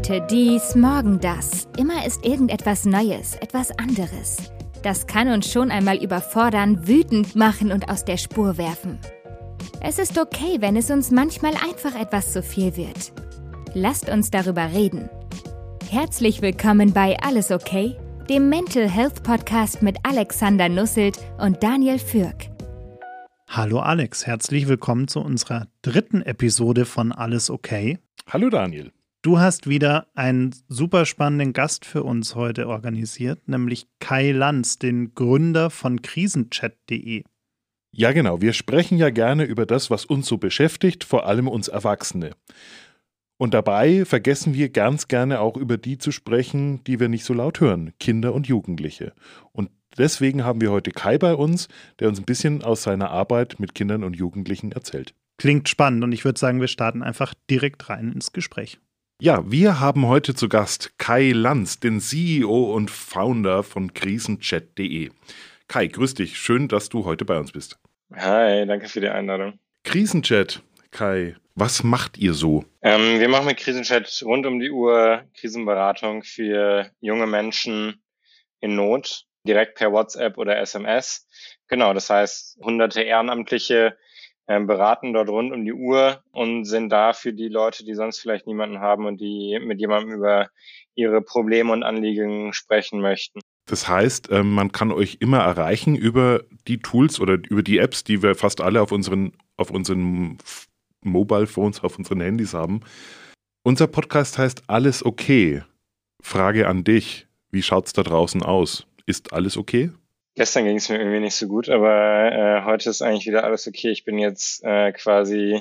Heute dies, morgen das. Immer ist irgendetwas Neues, etwas anderes. Das kann uns schon einmal überfordern, wütend machen und aus der Spur werfen. Es ist okay, wenn es uns manchmal einfach etwas zu viel wird. Lasst uns darüber reden. Herzlich willkommen bei Alles okay, dem Mental Health Podcast mit Alexander Nusselt und Daniel Fürk. Hallo Alex, herzlich willkommen zu unserer dritten Episode von Alles okay. Hallo Daniel. Du hast wieder einen super spannenden Gast für uns heute organisiert, nämlich Kai Lanz, den Gründer von krisenchat.de. Ja, genau. Wir sprechen ja gerne über das, was uns so beschäftigt, vor allem uns Erwachsene. Und dabei vergessen wir ganz gerne auch über die zu sprechen, die wir nicht so laut hören, Kinder und Jugendliche. Und deswegen haben wir heute Kai bei uns, der uns ein bisschen aus seiner Arbeit mit Kindern und Jugendlichen erzählt. Klingt spannend und ich würde sagen, wir starten einfach direkt rein ins Gespräch. Ja, wir haben heute zu Gast Kai Lanz, den CEO und Founder von krisenchat.de. Kai, grüß dich. Schön, dass du heute bei uns bist. Hi, danke für die Einladung. Krisenchat, Kai, was macht ihr so? Ähm, wir machen mit Krisenchat rund um die Uhr Krisenberatung für junge Menschen in Not, direkt per WhatsApp oder SMS. Genau, das heißt, hunderte Ehrenamtliche beraten dort rund um die Uhr und sind da für die Leute, die sonst vielleicht niemanden haben und die mit jemandem über ihre Probleme und Anliegen sprechen möchten. Das heißt, ähm, man kann euch immer erreichen über die Tools oder über die Apps, die wir fast alle auf unseren, auf unseren Mobile Phones, auf unseren Handys haben. Unser Podcast heißt Alles okay. Frage an dich. Wie schaut's da draußen aus? Ist alles okay? Gestern ging es mir irgendwie nicht so gut, aber äh, heute ist eigentlich wieder alles okay. Ich bin jetzt äh, quasi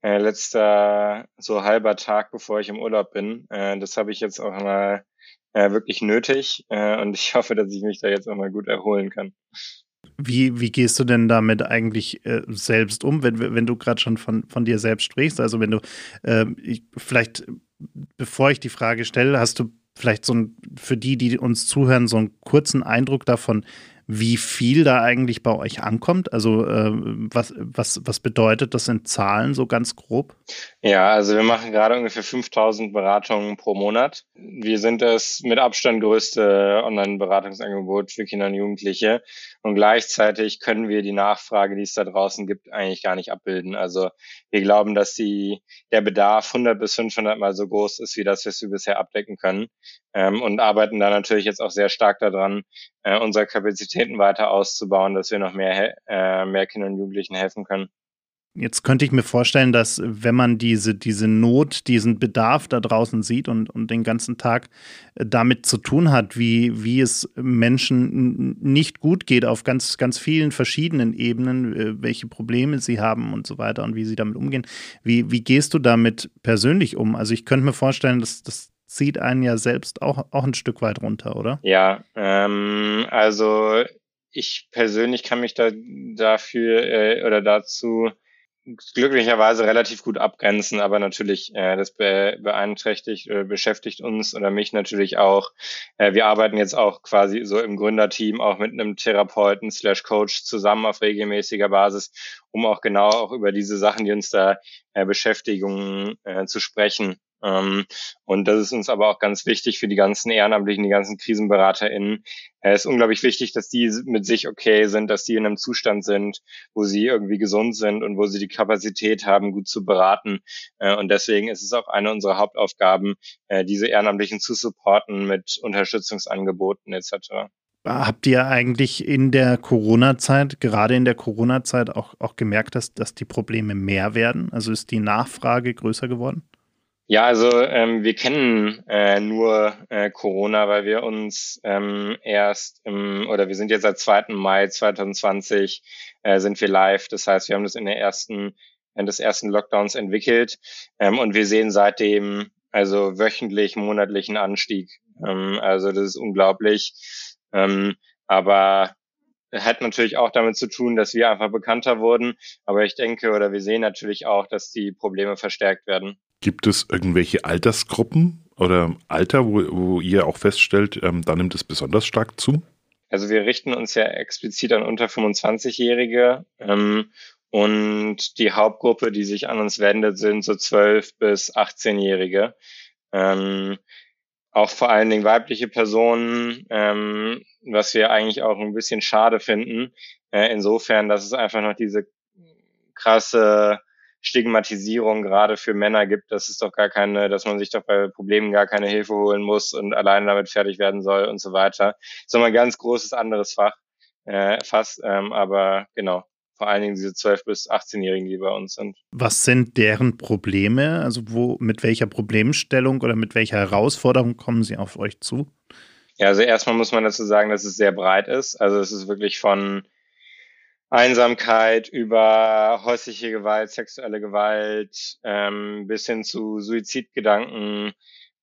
äh, letzter so halber Tag, bevor ich im Urlaub bin. Äh, das habe ich jetzt auch mal äh, wirklich nötig äh, und ich hoffe, dass ich mich da jetzt auch mal gut erholen kann. Wie, wie gehst du denn damit eigentlich äh, selbst um, wenn, wenn du gerade schon von, von dir selbst sprichst? Also wenn du, äh, ich, vielleicht, bevor ich die Frage stelle, hast du vielleicht so ein, für die, die uns zuhören, so einen kurzen Eindruck davon, wie viel da eigentlich bei euch ankommt? Also äh, was, was, was bedeutet das in Zahlen so ganz grob? Ja, also wir machen gerade ungefähr 5000 Beratungen pro Monat. Wir sind das mit Abstand größte Online-Beratungsangebot für Kinder und Jugendliche. Und gleichzeitig können wir die Nachfrage, die es da draußen gibt, eigentlich gar nicht abbilden. Also wir glauben, dass die, der Bedarf 100 bis 500 mal so groß ist, wie das, was wir bisher abdecken können. Ähm, und arbeiten da natürlich jetzt auch sehr stark daran, äh, unsere Kapazitäten weiter auszubauen, dass wir noch mehr, äh, mehr Kindern und Jugendlichen helfen können. Jetzt könnte ich mir vorstellen, dass wenn man diese, diese Not, diesen Bedarf da draußen sieht und, und den ganzen Tag äh, damit zu tun hat, wie, wie es Menschen nicht gut geht auf ganz, ganz vielen verschiedenen Ebenen, äh, welche Probleme sie haben und so weiter und wie sie damit umgehen. Wie, wie gehst du damit persönlich um? Also ich könnte mir vorstellen, dass das zieht einen ja selbst auch, auch ein Stück weit runter, oder? Ja, ähm, also ich persönlich kann mich da dafür äh, oder dazu glücklicherweise relativ gut abgrenzen, aber natürlich, äh, das be beeinträchtigt oder beschäftigt uns oder mich natürlich auch. Äh, wir arbeiten jetzt auch quasi so im Gründerteam auch mit einem Therapeuten slash Coach zusammen auf regelmäßiger Basis, um auch genau auch über diese Sachen, die uns da äh, beschäftigen, äh, zu sprechen. Ähm, und das ist uns aber auch ganz wichtig für die ganzen Ehrenamtlichen, die ganzen KrisenberaterInnen. Es ist unglaublich wichtig, dass die mit sich okay sind, dass die in einem Zustand sind, wo sie irgendwie gesund sind und wo sie die Kapazität haben, gut zu beraten. Äh, und deswegen ist es auch eine unserer Hauptaufgaben, äh, diese Ehrenamtlichen zu supporten mit Unterstützungsangeboten etc. Habt ihr eigentlich in der Corona-Zeit, gerade in der Corona-Zeit, auch, auch gemerkt, dass, dass die Probleme mehr werden? Also ist die Nachfrage größer geworden? Ja, also ähm, wir kennen äh, nur äh, Corona, weil wir uns ähm, erst im, oder wir sind jetzt seit 2. Mai 2020 äh, sind wir live. Das heißt, wir haben das in der ersten, in des ersten Lockdowns entwickelt ähm, und wir sehen seitdem also wöchentlich, monatlichen Anstieg. Ähm, also das ist unglaublich. Ähm, aber hat natürlich auch damit zu tun, dass wir einfach bekannter wurden. Aber ich denke oder wir sehen natürlich auch, dass die Probleme verstärkt werden. Gibt es irgendwelche Altersgruppen oder Alter, wo, wo ihr auch feststellt, ähm, da nimmt es besonders stark zu? Also wir richten uns ja explizit an unter 25-Jährige ähm, und die Hauptgruppe, die sich an uns wendet, sind so 12 bis 18-Jährige. Ähm, auch vor allen Dingen weibliche Personen, ähm, was wir eigentlich auch ein bisschen schade finden. Äh, insofern, dass es einfach noch diese krasse Stigmatisierung gerade für Männer gibt, dass es doch gar keine, dass man sich doch bei Problemen gar keine Hilfe holen muss und alleine damit fertig werden soll und so weiter. Das ist nochmal ein ganz großes anderes Fach, äh, Fass, ähm, aber genau vor allen Dingen diese 12- bis 18-Jährigen, die bei uns sind. Was sind deren Probleme? Also wo, mit welcher Problemstellung oder mit welcher Herausforderung kommen sie auf euch zu? Ja, also erstmal muss man dazu sagen, dass es sehr breit ist. Also es ist wirklich von Einsamkeit über häusliche Gewalt, sexuelle Gewalt ähm, bis hin zu Suizidgedanken,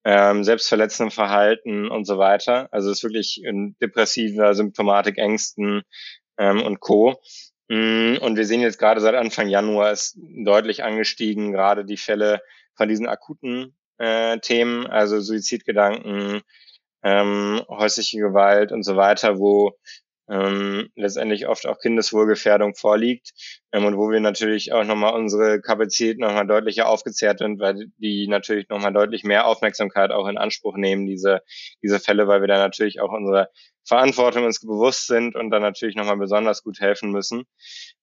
ähm, selbstverletzendem Verhalten und so weiter. Also es ist wirklich in depressiver Symptomatik, Ängsten ähm, und Co. Mm, und wir sehen jetzt gerade seit Anfang Januar ist deutlich angestiegen, gerade die Fälle von diesen akuten äh, Themen, also Suizidgedanken, ähm, häusliche Gewalt und so weiter, wo ähm, letztendlich oft auch Kindeswohlgefährdung vorliegt ähm, und wo wir natürlich auch nochmal unsere Kapazität nochmal deutlicher aufgezehrt sind, weil die natürlich nochmal deutlich mehr Aufmerksamkeit auch in Anspruch nehmen, diese, diese Fälle, weil wir da natürlich auch unsere Verantwortung uns bewusst sind und dann natürlich nochmal besonders gut helfen müssen.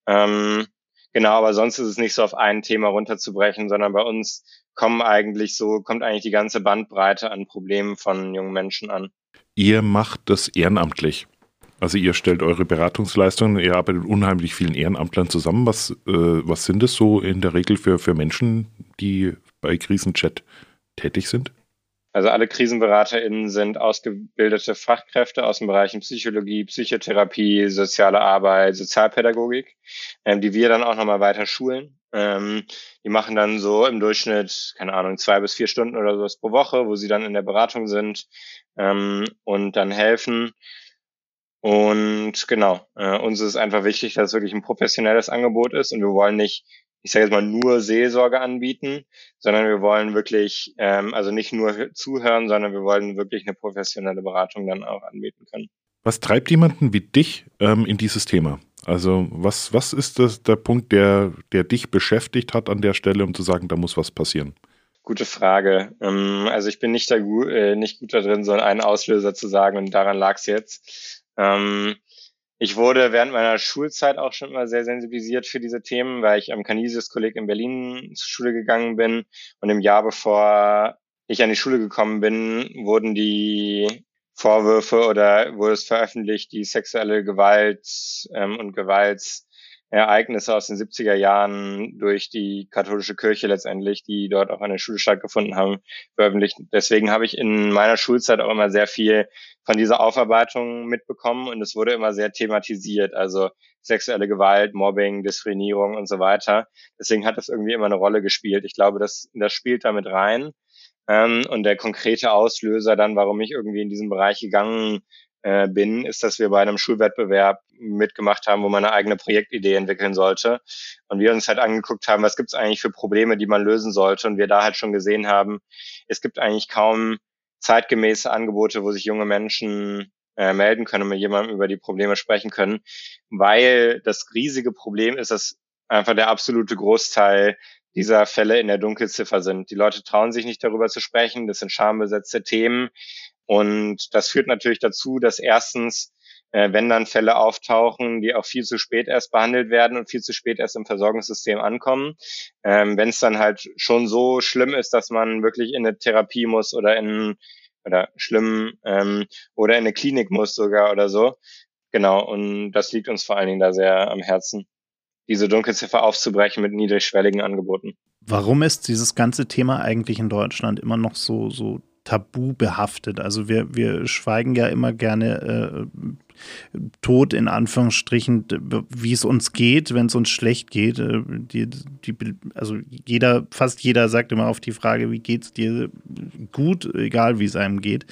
Ähm, genau, aber sonst ist es nicht so auf ein Thema runterzubrechen, sondern bei uns kommen eigentlich so, kommt eigentlich die ganze Bandbreite an Problemen von jungen Menschen an. Ihr macht das ehrenamtlich. Also ihr stellt eure Beratungsleistungen, ihr arbeitet mit unheimlich vielen Ehrenamtlern zusammen. Was, äh, was sind es so in der Regel für, für Menschen, die bei Krisenchat tätig sind? Also alle KrisenberaterInnen sind ausgebildete Fachkräfte aus den Bereichen Psychologie, Psychotherapie, soziale Arbeit, Sozialpädagogik, ähm, die wir dann auch nochmal weiter schulen. Ähm, die machen dann so im Durchschnitt, keine Ahnung, zwei bis vier Stunden oder sowas pro Woche, wo sie dann in der Beratung sind ähm, und dann helfen. Und genau, äh, uns ist einfach wichtig, dass es wirklich ein professionelles Angebot ist und wir wollen nicht, ich sage jetzt mal, nur Seelsorge anbieten, sondern wir wollen wirklich, ähm, also nicht nur zuhören, sondern wir wollen wirklich eine professionelle Beratung dann auch anbieten können. Was treibt jemanden wie dich ähm, in dieses Thema? Also was, was ist das, der Punkt, der, der dich beschäftigt hat an der Stelle, um zu sagen, da muss was passieren? Gute Frage. Ähm, also ich bin nicht, da, äh, nicht gut da drin, so einen Auslöser zu sagen und daran lag es jetzt. Ähm, ich wurde während meiner Schulzeit auch schon immer sehr sensibilisiert für diese Themen, weil ich am Canisius-Kolleg in Berlin zur Schule gegangen bin. Und im Jahr bevor ich an die Schule gekommen bin, wurden die Vorwürfe oder wurde es veröffentlicht, die sexuelle Gewalt ähm, und Gewalts Ereignisse aus den 70er Jahren durch die katholische Kirche letztendlich, die dort auch an der Schule stattgefunden haben, veröffentlicht. Deswegen habe ich in meiner Schulzeit auch immer sehr viel von dieser Aufarbeitung mitbekommen und es wurde immer sehr thematisiert, also sexuelle Gewalt, Mobbing, Diskriminierung und so weiter. Deswegen hat das irgendwie immer eine Rolle gespielt. Ich glaube, das, das spielt damit rein. Ähm, und der konkrete Auslöser dann, warum ich irgendwie in diesen Bereich gegangen äh, bin, ist, dass wir bei einem Schulwettbewerb mitgemacht haben, wo man eine eigene Projektidee entwickeln sollte. Und wir uns halt angeguckt haben, was gibt es eigentlich für Probleme, die man lösen sollte. Und wir da halt schon gesehen haben, es gibt eigentlich kaum zeitgemäße Angebote, wo sich junge Menschen äh, melden können und mit jemandem über die Probleme sprechen können, weil das riesige Problem ist, dass einfach der absolute Großteil dieser Fälle in der Dunkelziffer sind. Die Leute trauen sich nicht darüber zu sprechen, das sind schambesetzte Themen. Und das führt natürlich dazu, dass erstens, äh, wenn dann Fälle auftauchen, die auch viel zu spät erst behandelt werden und viel zu spät erst im Versorgungssystem ankommen. Ähm, wenn es dann halt schon so schlimm ist, dass man wirklich in eine Therapie muss oder in oder schlimm ähm, oder in eine Klinik muss sogar oder so. Genau, und das liegt uns vor allen Dingen da sehr am Herzen, diese Dunkelziffer aufzubrechen mit niedrigschwelligen Angeboten. Warum ist dieses ganze Thema eigentlich in Deutschland immer noch so, so tabu behaftet. Also wir, wir schweigen ja immer gerne äh, tot in Anführungsstrichen, wie es uns geht, wenn es uns schlecht geht. Äh, die, die, also jeder, fast jeder sagt immer auf die Frage, wie geht es dir gut, egal wie es einem geht.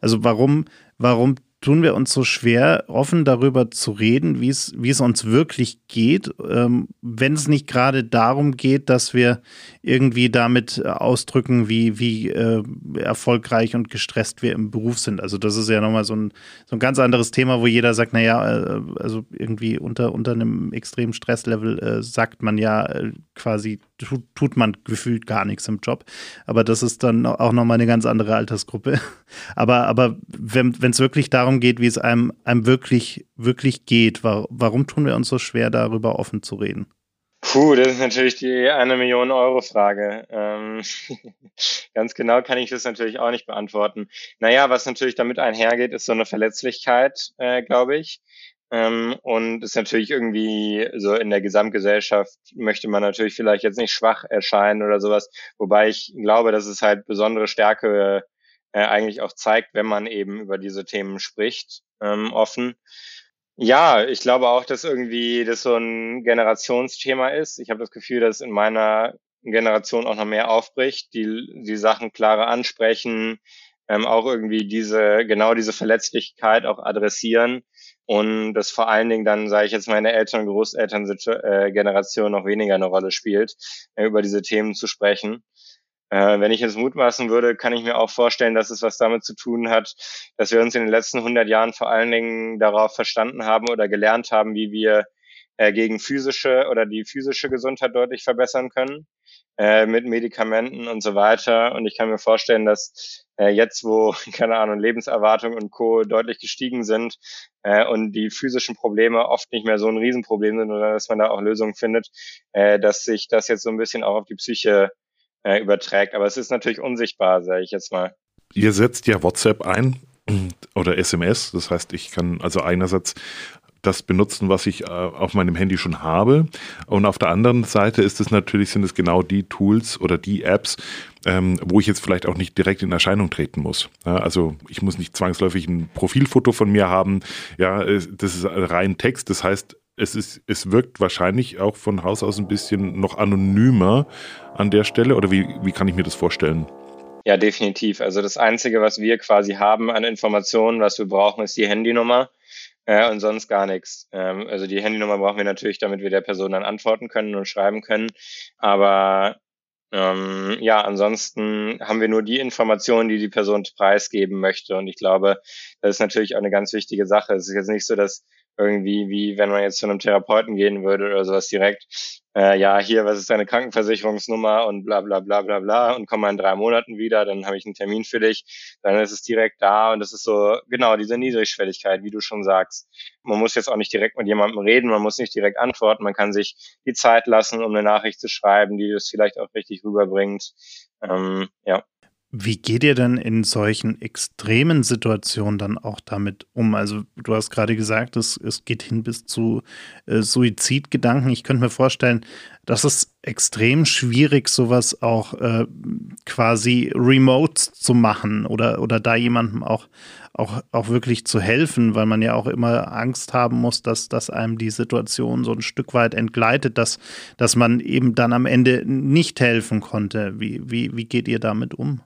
Also warum, warum tun wir uns so schwer, offen darüber zu reden, wie es, uns wirklich geht, ähm, wenn es nicht gerade darum geht, dass wir irgendwie damit ausdrücken, wie, wie äh, erfolgreich und gestresst wir im Beruf sind. Also das ist ja nochmal so ein, so ein ganz anderes Thema, wo jeder sagt, naja, äh, also irgendwie unter, unter einem extremen Stresslevel äh, sagt man ja äh, quasi, tut, tut man gefühlt gar nichts im Job. Aber das ist dann auch nochmal eine ganz andere Altersgruppe. Aber, aber wenn es wirklich darum geht, wie es einem, einem wirklich, wirklich geht, war, warum tun wir uns so schwer, darüber offen zu reden? Puh, das ist natürlich die eine Million Euro Frage. Ähm, ganz genau kann ich das natürlich auch nicht beantworten. Naja, was natürlich damit einhergeht, ist so eine Verletzlichkeit, äh, glaube ich. Ähm, und ist natürlich irgendwie so in der Gesamtgesellschaft möchte man natürlich vielleicht jetzt nicht schwach erscheinen oder sowas. Wobei ich glaube, dass es halt besondere Stärke äh, eigentlich auch zeigt, wenn man eben über diese Themen spricht, ähm, offen. Ja, ich glaube auch, dass irgendwie das so ein Generationsthema ist. Ich habe das Gefühl, dass in meiner Generation auch noch mehr aufbricht, die die Sachen klarer ansprechen, ähm, auch irgendwie diese genau diese Verletzlichkeit auch adressieren und das vor allen Dingen dann, sage ich jetzt, meine Eltern und Großeltern-Generation noch weniger eine Rolle spielt, äh, über diese Themen zu sprechen. Äh, wenn ich jetzt mutmaßen würde, kann ich mir auch vorstellen, dass es was damit zu tun hat, dass wir uns in den letzten 100 Jahren vor allen Dingen darauf verstanden haben oder gelernt haben, wie wir äh, gegen physische oder die physische Gesundheit deutlich verbessern können äh, mit Medikamenten und so weiter. Und ich kann mir vorstellen, dass äh, jetzt, wo, keine Ahnung, Lebenserwartung und Co. deutlich gestiegen sind äh, und die physischen Probleme oft nicht mehr so ein Riesenproblem sind oder dass man da auch Lösungen findet, äh, dass sich das jetzt so ein bisschen auch auf die Psyche äh, überträgt. Aber es ist natürlich unsichtbar, sage ich jetzt mal. Ihr setzt ja WhatsApp ein oder SMS. Das heißt, ich kann also einerseits das benutzen, was ich äh, auf meinem Handy schon habe. Und auf der anderen Seite ist es natürlich, sind es genau die Tools oder die Apps, ähm, wo ich jetzt vielleicht auch nicht direkt in Erscheinung treten muss. Ja, also ich muss nicht zwangsläufig ein Profilfoto von mir haben. Ja, das ist rein Text. Das heißt, es, ist, es wirkt wahrscheinlich auch von Haus aus ein bisschen noch anonymer an der Stelle. Oder wie, wie kann ich mir das vorstellen? Ja, definitiv. Also das Einzige, was wir quasi haben an Informationen, was wir brauchen, ist die Handynummer äh, und sonst gar nichts. Ähm, also die Handynummer brauchen wir natürlich, damit wir der Person dann antworten können und schreiben können. Aber ähm, ja, ansonsten haben wir nur die Informationen, die die Person preisgeben möchte. Und ich glaube, das ist natürlich auch eine ganz wichtige Sache. Es ist jetzt nicht so, dass irgendwie, wie wenn man jetzt zu einem Therapeuten gehen würde oder sowas direkt, äh, ja, hier, was ist deine Krankenversicherungsnummer und bla bla bla bla bla und komm mal in drei Monaten wieder, dann habe ich einen Termin für dich, dann ist es direkt da und das ist so, genau, diese Niedrigschwelligkeit, wie du schon sagst. Man muss jetzt auch nicht direkt mit jemandem reden, man muss nicht direkt antworten, man kann sich die Zeit lassen, um eine Nachricht zu schreiben, die das vielleicht auch richtig rüberbringt. Ähm, ja. Wie geht ihr denn in solchen extremen Situationen dann auch damit um? Also du hast gerade gesagt, es, es geht hin bis zu äh, Suizidgedanken. Ich könnte mir vorstellen, dass es extrem schwierig, sowas auch äh, quasi remote zu machen oder, oder da jemandem auch, auch, auch wirklich zu helfen, weil man ja auch immer Angst haben muss, dass, dass einem die Situation so ein Stück weit entgleitet, dass, dass man eben dann am Ende nicht helfen konnte. Wie, wie, wie geht ihr damit um?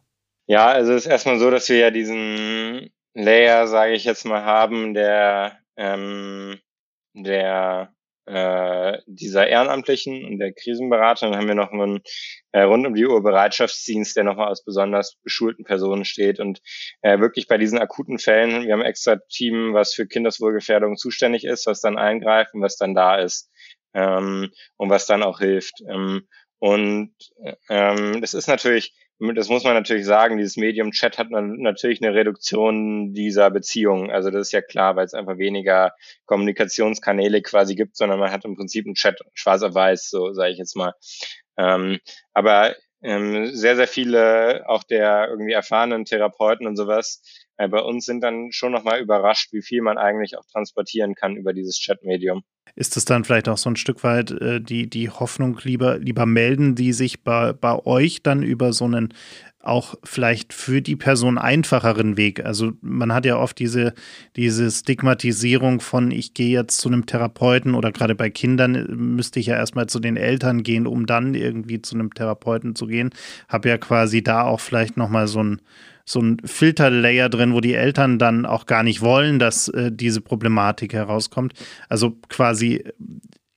Ja, also es ist erstmal so, dass wir ja diesen Layer, sage ich jetzt mal, haben, der, ähm, der äh, dieser Ehrenamtlichen und der Krisenberater. Dann haben wir noch einen äh, rund um die Uhr Bereitschaftsdienst, der nochmal aus besonders beschulten Personen steht. Und äh, wirklich bei diesen akuten Fällen, wir haben ein extra Team, was für Kindeswohlgefährdung zuständig ist, was dann eingreift und was dann da ist ähm, und was dann auch hilft. Ähm, und ähm, das ist natürlich das muss man natürlich sagen, dieses Medium-Chat hat natürlich eine Reduktion dieser Beziehung. Also das ist ja klar, weil es einfach weniger Kommunikationskanäle quasi gibt, sondern man hat im Prinzip einen Chat schwarz auf weiß, so sage ich jetzt mal. Ähm, aber ähm, sehr, sehr viele auch der irgendwie erfahrenen Therapeuten und sowas äh, bei uns sind dann schon nochmal überrascht, wie viel man eigentlich auch transportieren kann über dieses Chat-Medium. Ist es dann vielleicht auch so ein Stück weit äh, die, die Hoffnung, lieber, lieber melden, die sich bei, bei euch dann über so einen auch vielleicht für die Person einfacheren Weg. Also man hat ja oft diese, diese Stigmatisierung von, ich gehe jetzt zu einem Therapeuten oder gerade bei Kindern äh, müsste ich ja erstmal zu den Eltern gehen, um dann irgendwie zu einem Therapeuten zu gehen. Habe ja quasi da auch vielleicht nochmal so ein so ein Filterlayer drin, wo die Eltern dann auch gar nicht wollen, dass äh, diese Problematik herauskommt. Also quasi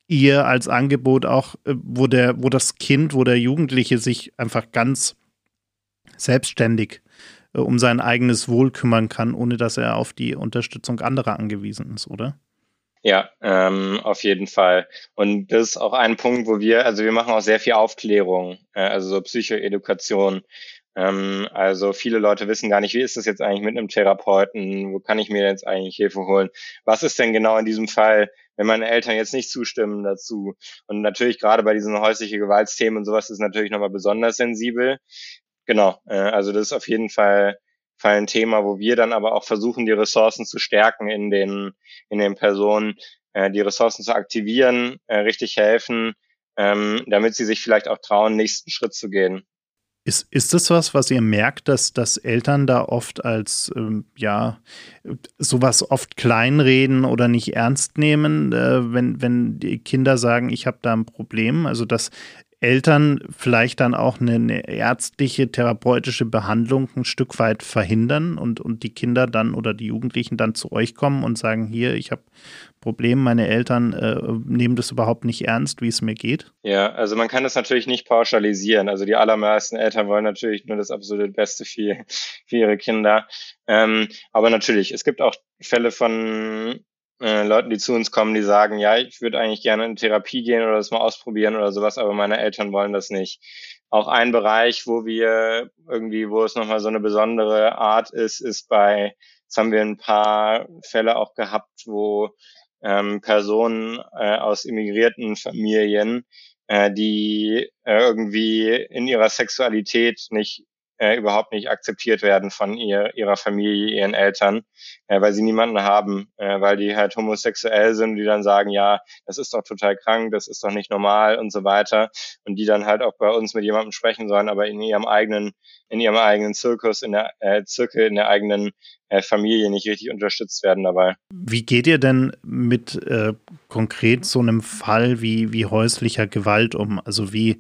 ihr als Angebot auch, äh, wo der, wo das Kind, wo der Jugendliche sich einfach ganz selbstständig äh, um sein eigenes Wohl kümmern kann, ohne dass er auf die Unterstützung anderer angewiesen ist, oder? Ja, ähm, auf jeden Fall. Und das ist auch ein Punkt, wo wir, also wir machen auch sehr viel Aufklärung, äh, also so Psychoedukation. Ähm, also viele Leute wissen gar nicht, wie ist das jetzt eigentlich mit einem Therapeuten? Wo kann ich mir jetzt eigentlich Hilfe holen? Was ist denn genau in diesem Fall, wenn meine Eltern jetzt nicht zustimmen dazu? Und natürlich gerade bei diesen häuslichen Gewaltsthemen und sowas ist natürlich nochmal besonders sensibel. Genau, äh, also das ist auf jeden Fall Fall ein Thema, wo wir dann aber auch versuchen, die Ressourcen zu stärken in den, in den Personen, äh, die Ressourcen zu aktivieren, äh, richtig helfen, ähm, damit sie sich vielleicht auch trauen, nächsten Schritt zu gehen. Ist, ist das was, was ihr merkt, dass, dass Eltern da oft als, ähm, ja, sowas oft kleinreden oder nicht ernst nehmen, äh, wenn, wenn die Kinder sagen, ich habe da ein Problem? Also, dass Eltern vielleicht dann auch eine, eine, ärztliche, therapeutische Behandlung ein Stück weit verhindern und, und die Kinder dann oder die Jugendlichen dann zu euch kommen und sagen, hier, ich habe Probleme, meine Eltern äh, nehmen das überhaupt nicht ernst, wie es mir geht? Ja, also man kann das natürlich nicht pauschalisieren. Also die allermeisten Eltern wollen natürlich nur das absolute Beste für, für ihre Kinder. Ähm, aber natürlich, es gibt auch Fälle von äh, Leuten, die zu uns kommen, die sagen, ja, ich würde eigentlich gerne in Therapie gehen oder das mal ausprobieren oder sowas, aber meine Eltern wollen das nicht. Auch ein Bereich, wo wir irgendwie, wo es nochmal so eine besondere Art ist, ist bei, jetzt haben wir ein paar Fälle auch gehabt, wo ähm, Personen äh, aus immigrierten Familien, äh, die äh, irgendwie in ihrer Sexualität nicht äh, überhaupt nicht akzeptiert werden von ihr, ihrer Familie, ihren Eltern, äh, weil sie niemanden haben, äh, weil die halt homosexuell sind, die dann sagen, ja, das ist doch total krank, das ist doch nicht normal und so weiter. Und die dann halt auch bei uns mit jemandem sprechen sollen, aber in ihrem eigenen, in ihrem eigenen Zirkus, in der äh, Zirkel, in der eigenen äh, Familie nicht richtig unterstützt werden dabei. Wie geht ihr denn mit äh, konkret so einem Fall wie, wie häuslicher Gewalt um? Also wie,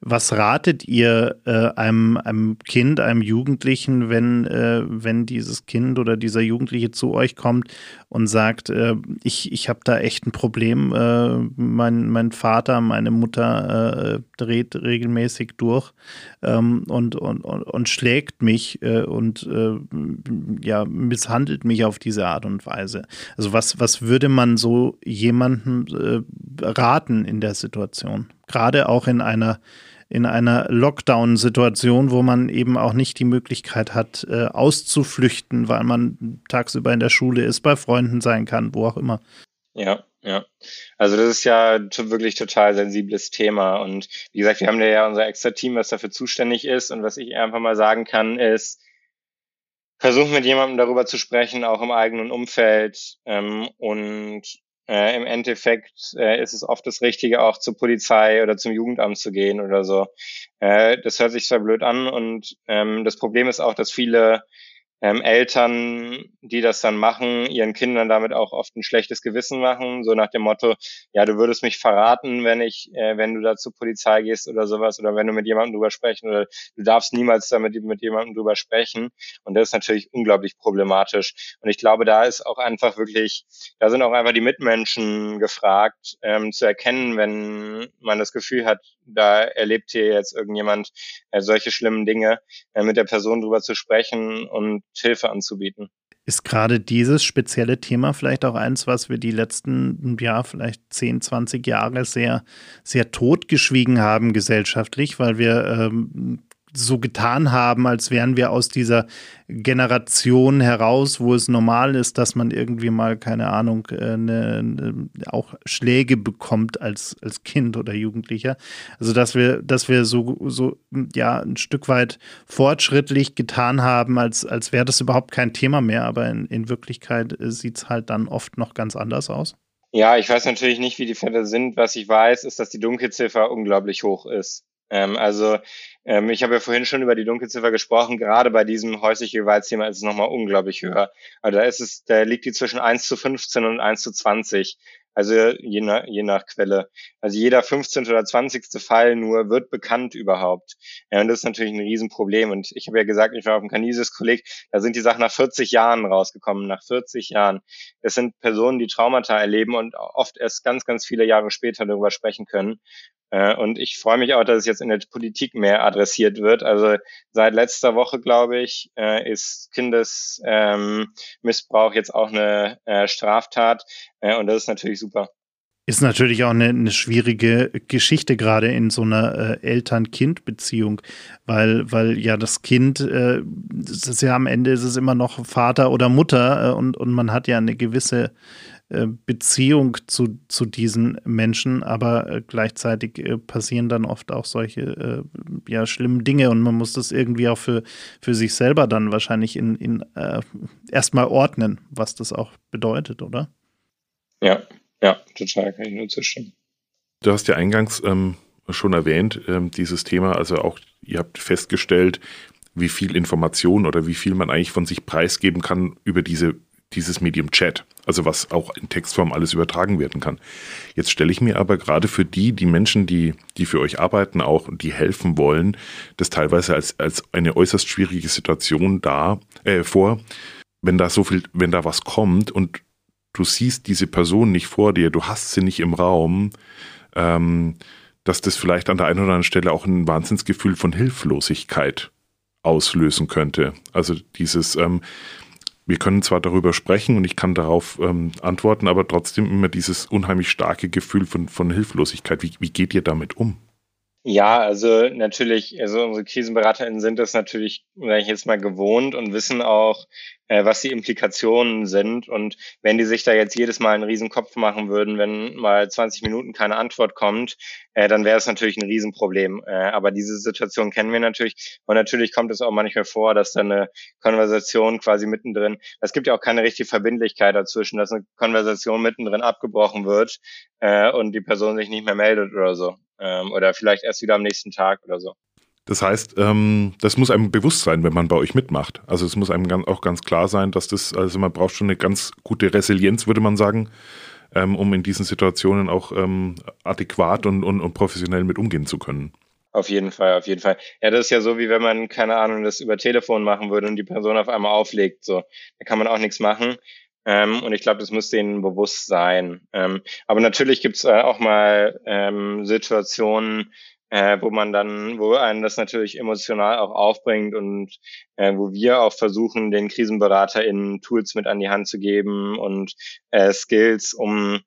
was ratet ihr äh, einem, einem Kind, einem Jugendlichen, wenn, äh, wenn dieses Kind oder dieser Jugendliche zu euch kommt und sagt, äh, ich, ich habe da echt ein Problem, äh, mein, mein Vater, meine Mutter dreht regelmäßig durch ähm, und, und, und, und, schlägt mich und ja, misshandelt mich auf diese Art und Weise. Also was, was würde man so jemandem raten in der Situation? Gerade auch in einer in einer Lockdown-Situation, wo man eben auch nicht die Möglichkeit hat, äh, auszuflüchten, weil man tagsüber in der Schule ist, bei Freunden sein kann, wo auch immer. Ja, ja. Also das ist ja wirklich total sensibles Thema. Und wie gesagt, wir haben ja unser extra Team, was dafür zuständig ist. Und was ich einfach mal sagen kann, ist, versuchen mit jemandem darüber zu sprechen, auch im eigenen Umfeld ähm, und äh, Im Endeffekt äh, ist es oft das Richtige, auch zur Polizei oder zum Jugendamt zu gehen oder so. Äh, das hört sich zwar blöd an und ähm, das Problem ist auch, dass viele ähm, Eltern, die das dann machen, ihren Kindern damit auch oft ein schlechtes Gewissen machen, so nach dem Motto, ja, du würdest mich verraten, wenn ich, äh, wenn du da zur Polizei gehst oder sowas oder wenn du mit jemandem drüber sprechen oder du darfst niemals damit mit jemandem drüber sprechen. Und das ist natürlich unglaublich problematisch. Und ich glaube, da ist auch einfach wirklich, da sind auch einfach die Mitmenschen gefragt, ähm, zu erkennen, wenn man das Gefühl hat, da erlebt hier jetzt irgendjemand äh, solche schlimmen Dinge, äh, mit der Person drüber zu sprechen und Hilfe anzubieten. Ist gerade dieses spezielle Thema vielleicht auch eins, was wir die letzten, ja, vielleicht 10, 20 Jahre sehr, sehr totgeschwiegen haben gesellschaftlich, weil wir ähm, so getan haben, als wären wir aus dieser Generation heraus, wo es normal ist, dass man irgendwie mal, keine Ahnung, eine, eine, auch Schläge bekommt als, als Kind oder Jugendlicher. Also dass wir, dass wir so, so ja ein Stück weit fortschrittlich getan haben, als, als wäre das überhaupt kein Thema mehr, aber in, in Wirklichkeit sieht es halt dann oft noch ganz anders aus. Ja, ich weiß natürlich nicht, wie die Fälle sind. Was ich weiß, ist, dass die Dunkelziffer unglaublich hoch ist. Ähm, also ähm, ich habe ja vorhin schon über die Dunkelziffer gesprochen. Gerade bei diesem häuslichen Gewaltsthema ist es nochmal unglaublich höher. Also da ist es, da liegt die zwischen 1 zu 15 und 1 zu 20. Also je nach, je nach Quelle. Also jeder 15. oder 20. Fall nur wird bekannt überhaupt. Ja, und das ist natürlich ein Riesenproblem. Und ich habe ja gesagt, ich war auf dem Canisius-Kolleg, da sind die Sachen nach 40 Jahren rausgekommen, nach 40 Jahren. Es sind Personen, die Traumata erleben und oft erst ganz, ganz viele Jahre später darüber sprechen können. Äh, und ich freue mich auch, dass es jetzt in der Politik mehr adressiert wird. Also seit letzter Woche, glaube ich, äh, ist Kindesmissbrauch ähm, jetzt auch eine äh, Straftat. Und das ist natürlich super. Ist natürlich auch eine, eine schwierige Geschichte, gerade in so einer äh, Eltern-Kind-Beziehung, weil, weil ja das Kind, äh, das ist ja am Ende ist es immer noch Vater oder Mutter äh, und, und man hat ja eine gewisse Beziehung zu, zu diesen Menschen, aber äh, gleichzeitig äh, passieren dann oft auch solche ja, schlimmen Dinge und man muss das irgendwie auch für, für sich selber dann wahrscheinlich in, in äh, erstmal ordnen, was das auch bedeutet, oder? Ja, ja, total, kann ich nur zustimmen. Du hast ja eingangs ähm, schon erwähnt, ähm, dieses Thema, also auch, ihr habt festgestellt, wie viel Information oder wie viel man eigentlich von sich preisgeben kann über diese dieses Medium Chat, also was auch in Textform alles übertragen werden kann. Jetzt stelle ich mir aber gerade für die, die Menschen, die, die für euch arbeiten auch und die helfen wollen, das teilweise als, als eine äußerst schwierige Situation da, äh, vor, wenn da so viel, wenn da was kommt und du siehst diese Person nicht vor dir, du hast sie nicht im Raum, ähm, dass das vielleicht an der einen oder anderen Stelle auch ein Wahnsinnsgefühl von Hilflosigkeit auslösen könnte. Also dieses, ähm, wir können zwar darüber sprechen und ich kann darauf ähm, antworten, aber trotzdem immer dieses unheimlich starke Gefühl von, von Hilflosigkeit. Wie, wie geht ihr damit um? Ja, also natürlich, also unsere KrisenberaterInnen sind das natürlich, sage ich jetzt mal, gewohnt und wissen auch, äh, was die Implikationen sind. Und wenn die sich da jetzt jedes Mal einen Riesenkopf machen würden, wenn mal 20 Minuten keine Antwort kommt, äh, dann wäre es natürlich ein Riesenproblem. Äh, aber diese Situation kennen wir natürlich. Und natürlich kommt es auch manchmal vor, dass da eine Konversation quasi mittendrin, es gibt ja auch keine richtige Verbindlichkeit dazwischen, dass eine Konversation mittendrin abgebrochen wird äh, und die Person sich nicht mehr meldet oder so ähm, oder vielleicht erst wieder am nächsten Tag oder so. Das heißt, ähm, das muss einem bewusst sein, wenn man bei euch mitmacht. Also es muss einem auch ganz klar sein, dass das, also man braucht schon eine ganz gute Resilienz, würde man sagen, ähm, um in diesen Situationen auch ähm, adäquat und, und, und professionell mit umgehen zu können. Auf jeden Fall, auf jeden Fall. Ja, das ist ja so, wie wenn man, keine Ahnung, das über Telefon machen würde und die Person auf einmal auflegt. So, da kann man auch nichts machen. Ähm, und ich glaube, das muss denen bewusst sein. Ähm, aber natürlich gibt's äh, auch mal ähm, Situationen, äh, wo man dann, wo einen das natürlich emotional auch aufbringt und äh, wo wir auch versuchen, den KrisenberaterInnen Tools mit an die Hand zu geben und äh, Skills, um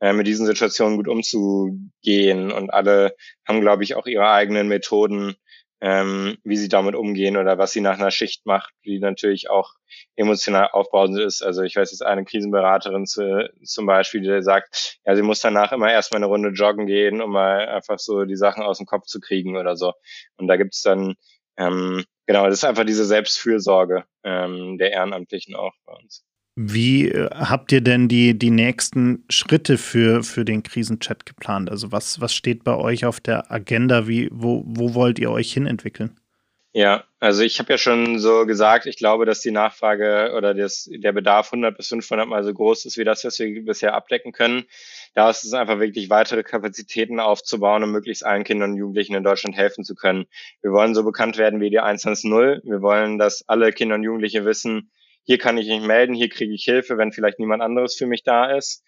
äh, mit diesen Situationen gut umzugehen. Und alle haben, glaube ich, auch ihre eigenen Methoden, ähm, wie sie damit umgehen oder was sie nach einer Schicht macht, die natürlich auch emotional aufbauend ist. Also ich weiß jetzt eine Krisenberaterin zu, zum Beispiel, die sagt, ja, sie muss danach immer erstmal eine Runde joggen gehen, um mal einfach so die Sachen aus dem Kopf zu kriegen oder so. Und da gibt's dann, ähm, genau, das ist einfach diese Selbstfürsorge ähm, der Ehrenamtlichen auch bei uns. Wie äh, habt ihr denn die, die nächsten Schritte für, für den Krisenchat geplant? Also was, was steht bei euch auf der Agenda? Wie, wo, wo wollt ihr euch hinentwickeln? Ja, also ich habe ja schon so gesagt, ich glaube, dass die Nachfrage oder das, der Bedarf 100 bis 500 mal so groß ist wie das, was wir bisher abdecken können. Da ist es einfach wirklich weitere Kapazitäten aufzubauen, um möglichst allen Kindern und Jugendlichen in Deutschland helfen zu können. Wir wollen so bekannt werden wie die 110. Wir wollen, dass alle Kinder und Jugendliche wissen, hier kann ich mich melden, hier kriege ich Hilfe, wenn vielleicht niemand anderes für mich da ist.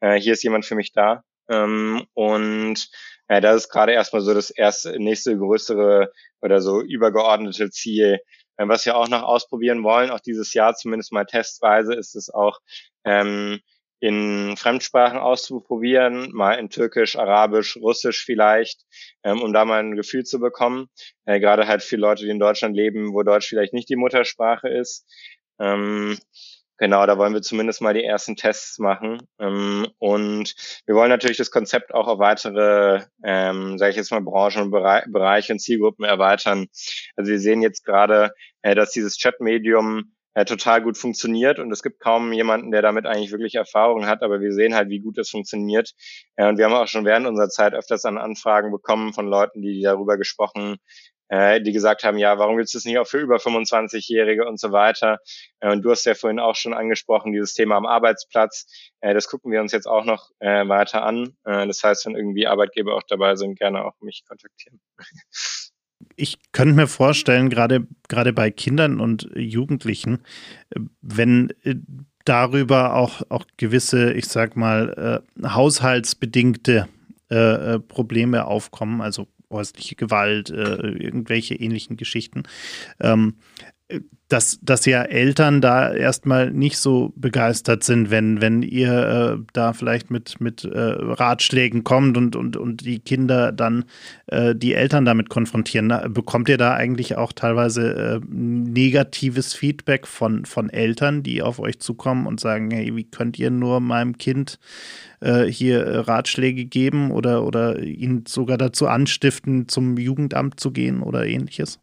Äh, hier ist jemand für mich da. Ähm, und äh, das ist gerade erstmal so das erste, nächste größere oder so übergeordnete Ziel. Äh, was wir auch noch ausprobieren wollen, auch dieses Jahr zumindest mal testweise, ist es auch ähm, in Fremdsprachen auszuprobieren, mal in Türkisch, Arabisch, Russisch vielleicht, ähm, um da mal ein Gefühl zu bekommen. Äh, gerade halt für Leute, die in Deutschland leben, wo Deutsch vielleicht nicht die Muttersprache ist. Ähm, genau, da wollen wir zumindest mal die ersten Tests machen. Ähm, und wir wollen natürlich das Konzept auch auf weitere, ähm, sage ich jetzt mal, Branchen und Bereiche und Zielgruppen erweitern. Also wir sehen jetzt gerade, äh, dass dieses Chat-Medium äh, total gut funktioniert und es gibt kaum jemanden, der damit eigentlich wirklich Erfahrung hat, aber wir sehen halt, wie gut das funktioniert. Äh, und wir haben auch schon während unserer Zeit öfters an Anfragen bekommen von Leuten, die darüber gesprochen äh, die gesagt haben, ja, warum gibt es das nicht auch für über 25-Jährige und so weiter. Äh, und du hast ja vorhin auch schon angesprochen, dieses Thema am Arbeitsplatz. Äh, das gucken wir uns jetzt auch noch weiter an. Das heißt, wenn irgendwie Arbeitgeber auch dabei sind, gerne auch mich kontaktieren. Ich könnte mir vorstellen, gerade, gerade bei Kindern und Jugendlichen, wenn darüber auch, auch gewisse, ich sag mal, haushaltsbedingte Probleme aufkommen, also häusliche Gewalt, äh, irgendwelche ähnlichen Geschichten. Ähm, dass, dass ja Eltern da erstmal nicht so begeistert sind, wenn, wenn ihr äh, da vielleicht mit, mit äh, Ratschlägen kommt und, und, und die Kinder dann äh, die Eltern damit konfrontieren. Na, bekommt ihr da eigentlich auch teilweise äh, negatives Feedback von, von Eltern, die auf euch zukommen und sagen, hey, wie könnt ihr nur meinem Kind äh, hier äh, Ratschläge geben oder, oder ihn sogar dazu anstiften, zum Jugendamt zu gehen oder ähnliches?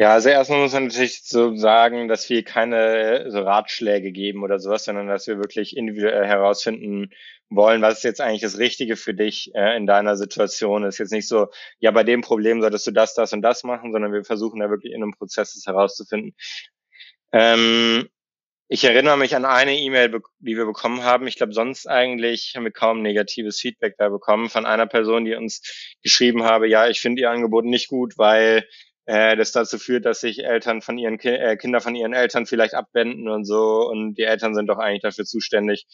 Ja, also erstmal muss man natürlich so sagen, dass wir keine so Ratschläge geben oder sowas, sondern dass wir wirklich individuell herausfinden wollen, was jetzt eigentlich das Richtige für dich äh, in deiner Situation. ist jetzt nicht so, ja, bei dem Problem solltest du das, das und das machen, sondern wir versuchen da wirklich in einem Prozess das herauszufinden. Ähm, ich erinnere mich an eine E-Mail, die wir bekommen haben. Ich glaube, sonst eigentlich haben wir kaum negatives Feedback da bekommen von einer Person, die uns geschrieben habe, ja, ich finde ihr Angebot nicht gut, weil äh, das dazu führt, dass sich Eltern von ihren Ki äh, Kinder von ihren Eltern vielleicht abwenden und so und die Eltern sind doch eigentlich dafür zuständig,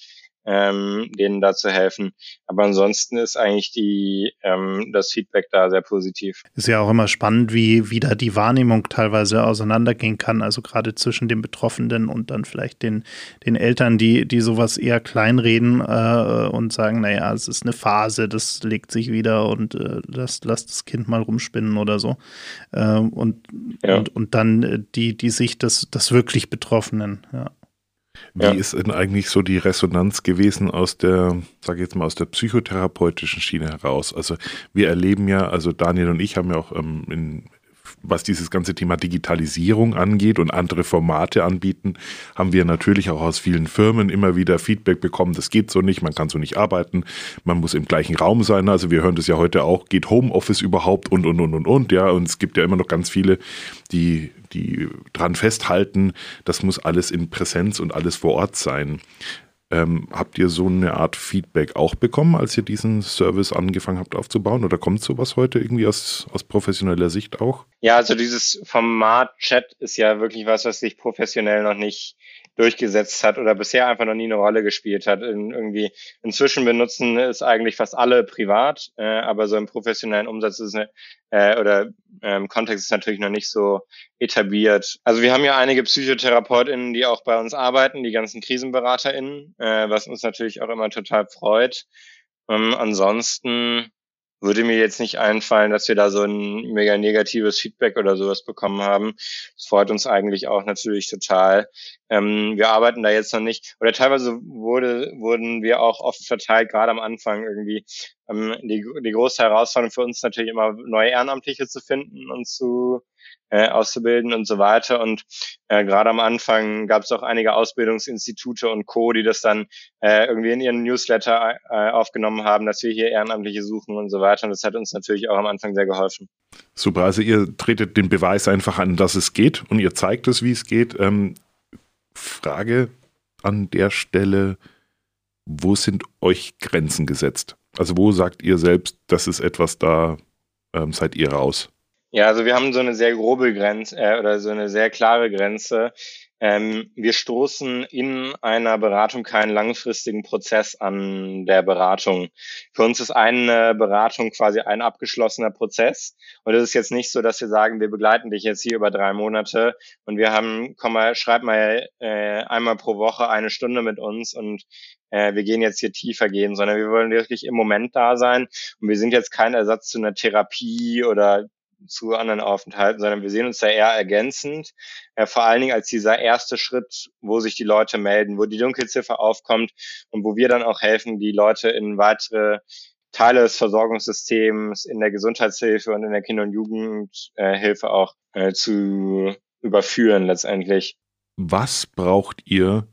ähm, denen da zu helfen. Aber ansonsten ist eigentlich die, ähm, das Feedback da sehr positiv. Ist ja auch immer spannend, wie, wie da die Wahrnehmung teilweise auseinandergehen kann. Also gerade zwischen den Betroffenen und dann vielleicht den, den Eltern, die, die sowas eher kleinreden äh, und sagen, naja, es ist eine Phase, das legt sich wieder und äh, lasst, lasst das Kind mal rumspinnen oder so. Äh, und, ja. und, und dann äh, die, die Sicht des, des wirklich Betroffenen, ja. Wie ja. ist denn eigentlich so die Resonanz gewesen aus der, sage jetzt mal, aus der psychotherapeutischen Schiene heraus? Also wir erleben ja, also Daniel und ich haben ja auch ähm, in, was dieses ganze Thema Digitalisierung angeht und andere Formate anbieten, haben wir natürlich auch aus vielen Firmen immer wieder Feedback bekommen, das geht so nicht, man kann so nicht arbeiten, man muss im gleichen Raum sein. Also wir hören das ja heute auch, geht Homeoffice überhaupt und und und und und, ja, und es gibt ja immer noch ganz viele, die die dran festhalten, das muss alles in Präsenz und alles vor Ort sein. Ähm, habt ihr so eine Art Feedback auch bekommen, als ihr diesen Service angefangen habt aufzubauen? Oder kommt sowas heute irgendwie aus, aus professioneller Sicht auch? Ja, also dieses Format Chat ist ja wirklich was, was sich professionell noch nicht durchgesetzt hat oder bisher einfach noch nie eine Rolle gespielt hat. In, irgendwie inzwischen benutzen es eigentlich fast alle privat, äh, aber so im professionellen Umsatz ist eine, äh, oder ähm, Kontext ist natürlich noch nicht so etabliert. Also wir haben ja einige PsychotherapeutInnen, die auch bei uns arbeiten, die ganzen KrisenberaterInnen, äh, was uns natürlich auch immer total freut. Ähm, ansonsten würde mir jetzt nicht einfallen, dass wir da so ein mega negatives Feedback oder sowas bekommen haben. Das freut uns eigentlich auch natürlich total. Ähm, wir arbeiten da jetzt noch nicht, oder teilweise wurde, wurden wir auch oft verteilt, gerade am Anfang irgendwie. Ähm, die, die große Herausforderung für uns natürlich immer neue Ehrenamtliche zu finden und zu äh, auszubilden und so weiter. Und äh, gerade am Anfang gab es auch einige Ausbildungsinstitute und Co., die das dann äh, irgendwie in ihren Newsletter äh, aufgenommen haben, dass wir hier Ehrenamtliche suchen und so weiter. Und das hat uns natürlich auch am Anfang sehr geholfen. Super, also ihr tretet den Beweis einfach an, dass es geht und ihr zeigt es, wie es geht. Ähm, Frage an der Stelle, wo sind euch Grenzen gesetzt? Also wo sagt ihr selbst, das ist etwas, da ähm, seid ihr raus? Ja, also wir haben so eine sehr grobe Grenze äh, oder so eine sehr klare Grenze. Ähm, wir stoßen in einer Beratung keinen langfristigen Prozess an der Beratung. Für uns ist eine Beratung quasi ein abgeschlossener Prozess. Und es ist jetzt nicht so, dass wir sagen, wir begleiten dich jetzt hier über drei Monate und wir haben, komm mal, schreib mal äh, einmal pro Woche eine Stunde mit uns und äh, wir gehen jetzt hier tiefer gehen, sondern wir wollen wirklich im Moment da sein. Und wir sind jetzt kein Ersatz zu einer Therapie oder zu anderen Aufenthalten, sondern wir sehen uns da eher ergänzend, äh, vor allen Dingen als dieser erste Schritt, wo sich die Leute melden, wo die Dunkelziffer aufkommt und wo wir dann auch helfen, die Leute in weitere Teile des Versorgungssystems, in der Gesundheitshilfe und in der Kinder- und Jugendhilfe auch äh, zu überführen letztendlich. Was braucht ihr,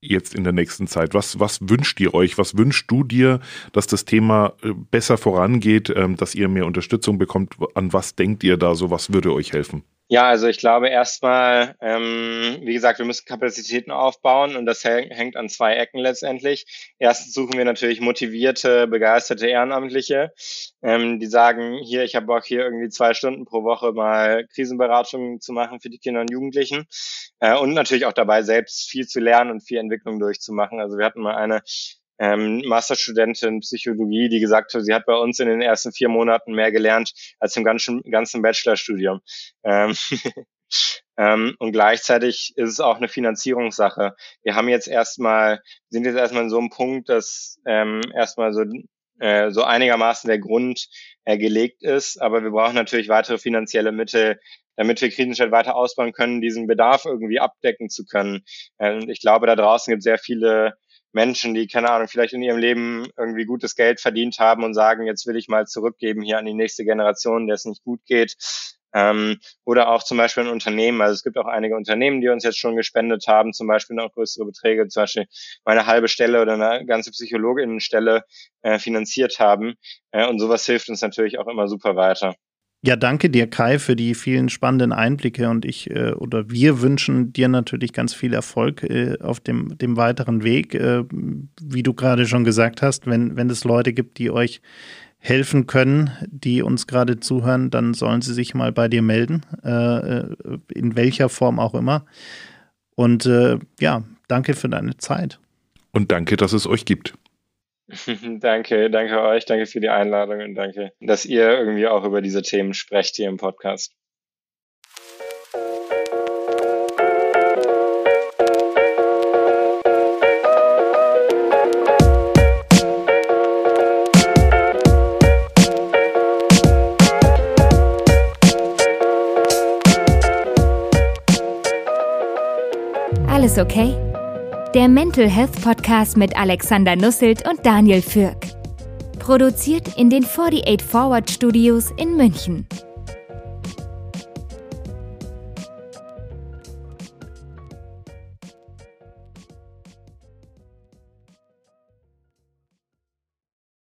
jetzt in der nächsten Zeit? Was, was wünscht ihr euch? Was wünschst du dir, dass das Thema äh, besser vorangeht, ähm, dass ihr mehr Unterstützung bekommt? An was denkt ihr da so? Was würde euch helfen? Ja, also ich glaube erstmal, ähm, wie gesagt, wir müssen Kapazitäten aufbauen und das hängt an zwei Ecken letztendlich. Erstens suchen wir natürlich motivierte, begeisterte Ehrenamtliche, ähm, die sagen, hier, ich habe Bock, hier irgendwie zwei Stunden pro Woche mal Krisenberatung zu machen für die Kinder und Jugendlichen äh, und natürlich auch dabei selbst viel zu lernen und viel Entwicklung durchzumachen. Also wir hatten mal eine ähm, Masterstudentin Psychologie, die gesagt hat, sie hat bei uns in den ersten vier Monaten mehr gelernt als im ganzen, ganzen Bachelorstudium. Ähm, ähm, und gleichzeitig ist es auch eine Finanzierungssache. Wir haben jetzt erstmal, sind jetzt erstmal in so einem Punkt, dass ähm, erstmal so äh, so einigermaßen der Grund äh, gelegt ist, aber wir brauchen natürlich weitere finanzielle Mittel, damit wir Krisenstadt weiter ausbauen können, diesen Bedarf irgendwie abdecken zu können. Äh, und ich glaube, da draußen gibt es sehr viele Menschen, die, keine Ahnung, vielleicht in ihrem Leben irgendwie gutes Geld verdient haben und sagen, jetzt will ich mal zurückgeben hier an die nächste Generation, der es nicht gut geht. Ähm, oder auch zum Beispiel ein Unternehmen. Also es gibt auch einige Unternehmen, die uns jetzt schon gespendet haben, zum Beispiel noch größere Beträge, zum Beispiel meine halbe Stelle oder eine ganze Psychologinnenstelle äh, finanziert haben. Äh, und sowas hilft uns natürlich auch immer super weiter. Ja, danke dir, Kai, für die vielen spannenden Einblicke und ich äh, oder wir wünschen dir natürlich ganz viel Erfolg äh, auf dem, dem weiteren Weg. Äh, wie du gerade schon gesagt hast, wenn, wenn es Leute gibt, die euch helfen können, die uns gerade zuhören, dann sollen sie sich mal bei dir melden, äh, äh, in welcher Form auch immer. Und äh, ja, danke für deine Zeit. Und danke, dass es euch gibt. danke, danke euch, danke für die Einladung und danke, dass ihr irgendwie auch über diese Themen sprecht hier im Podcast. Alles okay? Der Mental Health Podcast mit Alexander Nusselt und Daniel Fürk. Produziert in den 48 Forward Studios in München.